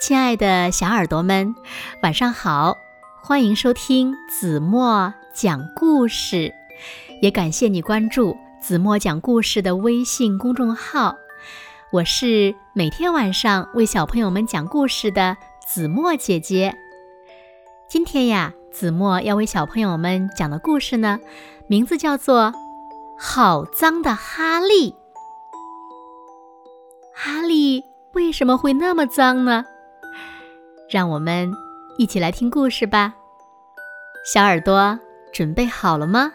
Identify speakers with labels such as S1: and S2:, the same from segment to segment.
S1: 亲爱的小耳朵们，晚上好！欢迎收听子墨讲故事，也感谢你关注子墨讲故事的微信公众号。我是每天晚上为小朋友们讲故事的子墨姐姐。今天呀，子墨要为小朋友们讲的故事呢，名字叫做《好脏的哈利》。哈利为什么会那么脏呢？让我们一起来听故事吧，小耳朵准备好了吗？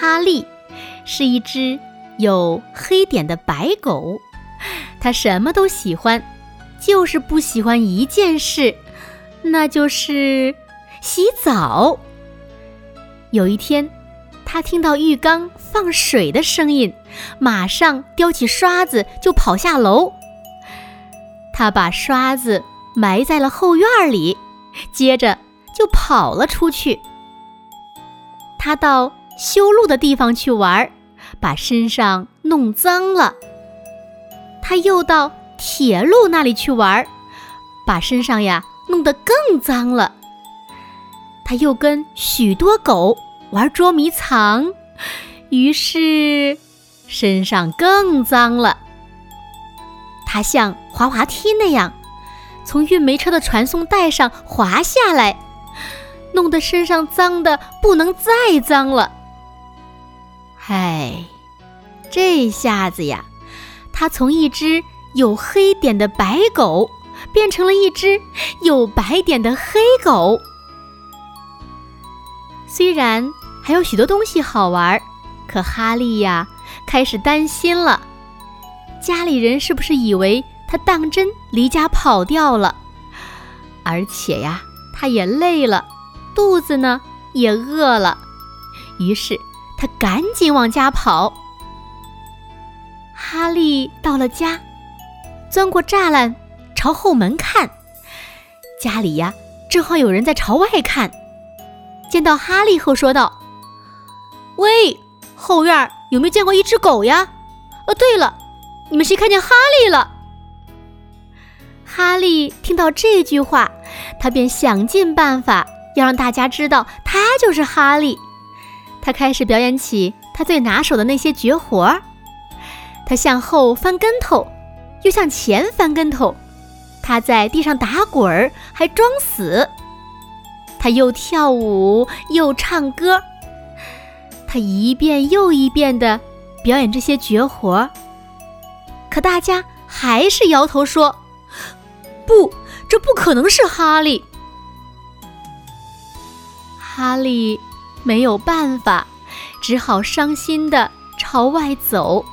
S1: 哈利是一只有黑点的白狗，它什么都喜欢，就是不喜欢一件事，那就是。洗澡。有一天，他听到浴缸放水的声音，马上叼起刷子就跑下楼。他把刷子埋在了后院里，接着就跑了出去。他到修路的地方去玩，把身上弄脏了。他又到铁路那里去玩，把身上呀弄得更脏了。他又跟许多狗玩捉迷藏，于是身上更脏了。他像滑滑梯那样从运煤车的传送带上滑下来，弄得身上脏的不能再脏了。唉，这下子呀，他从一只有黑点的白狗变成了一只有白点的黑狗。虽然还有许多东西好玩，可哈利呀开始担心了。家里人是不是以为他当真离家跑掉了？而且呀，他也累了，肚子呢也饿了。于是他赶紧往家跑。哈利到了家，钻过栅栏，朝后门看，家里呀正好有人在朝外看。见到哈利后，说道：“喂，后院有没有见过一只狗呀？哦，对了，你们谁看见哈利了？”哈利听到这句话，他便想尽办法要让大家知道他就是哈利。他开始表演起他最拿手的那些绝活儿。他向后翻跟头，又向前翻跟头。他在地上打滚儿，还装死。他又跳舞又唱歌，他一遍又一遍的表演这些绝活，可大家还是摇头说：“不，这不可能是哈利。”哈利没有办法，只好伤心的朝外走。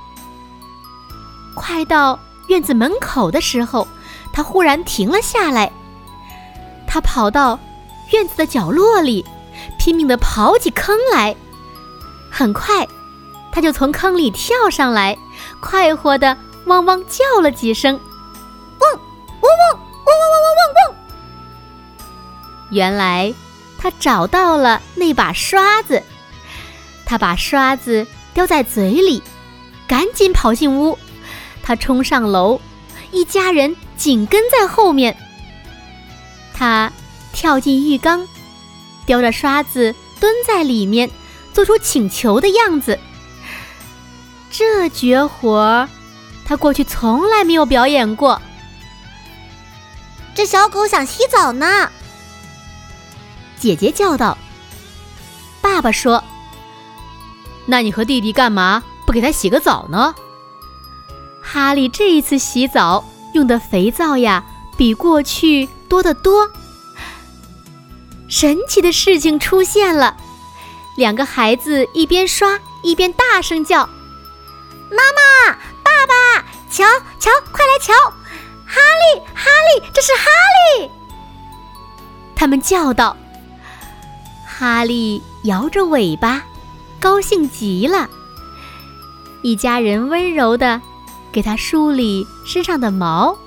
S1: 快到院子门口的时候，他忽然停了下来，他跑到。院子的角落里，拼命地刨起坑来。很快，他就从坑里跳上来，快活地汪汪叫了几声，汪汪汪汪汪汪汪汪汪汪。原来，他找到了那把刷子。他把刷子叼在嘴里，赶紧跑进屋。他冲上楼，一家人紧跟在后面。他。跳进浴缸，叼着刷子蹲在里面，做出请求的样子。这绝活，他过去从来没有表演过。
S2: 这小狗想洗澡呢，
S1: 姐姐叫道。爸爸说：“那你和弟弟干嘛不给他洗个澡呢？”哈利这一次洗澡用的肥皂呀，比过去多得多。神奇的事情出现了，两个孩子一边刷一边大声叫：“
S2: 妈妈，爸爸，瞧瞧，快来瞧，哈利，哈利，这是哈利！”
S1: 他们叫道。哈利摇着尾巴，高兴极了。一家人温柔地给他梳理身上的毛。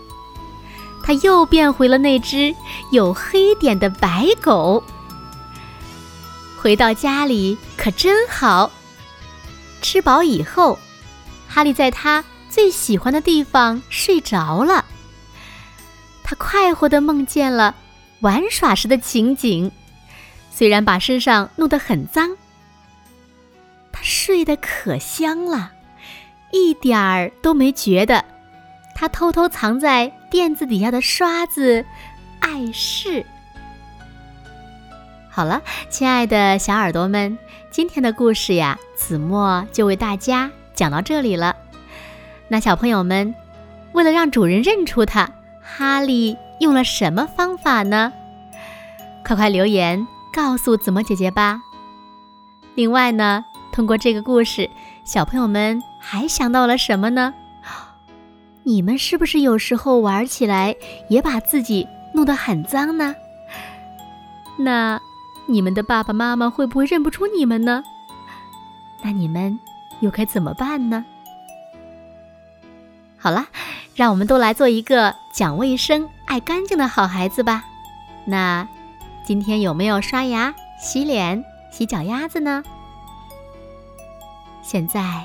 S1: 它又变回了那只有黑点的白狗。回到家里可真好。吃饱以后，哈利在他最喜欢的地方睡着了。他快活地梦见了玩耍时的情景，虽然把身上弄得很脏。他睡得可香了，一点儿都没觉得。他偷偷藏在垫子底下的刷子碍事。好了，亲爱的小耳朵们，今天的故事呀，子墨就为大家讲到这里了。那小朋友们，为了让主人认出他，哈利用了什么方法呢？快快留言告诉子墨姐姐吧。另外呢，通过这个故事，小朋友们还想到了什么呢？你们是不是有时候玩起来也把自己弄得很脏呢？那你们的爸爸妈妈会不会认不出你们呢？那你们又该怎么办呢？好了，让我们都来做一个讲卫生、爱干净的好孩子吧。那今天有没有刷牙、洗脸、洗脚丫子呢？现在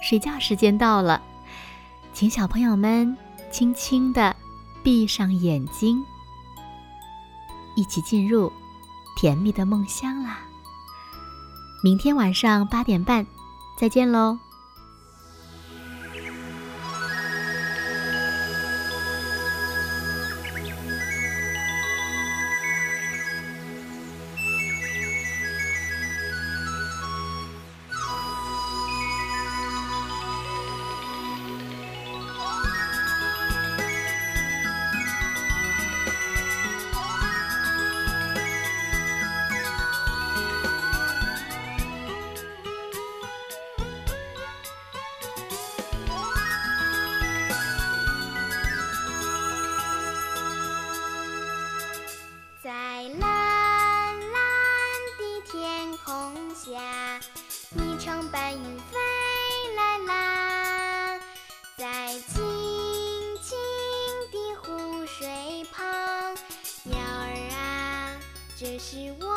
S1: 睡觉时间到了。请小朋友们轻轻的闭上眼睛，一起进入甜蜜的梦乡啦！明天晚上八点半，再见喽！这是我。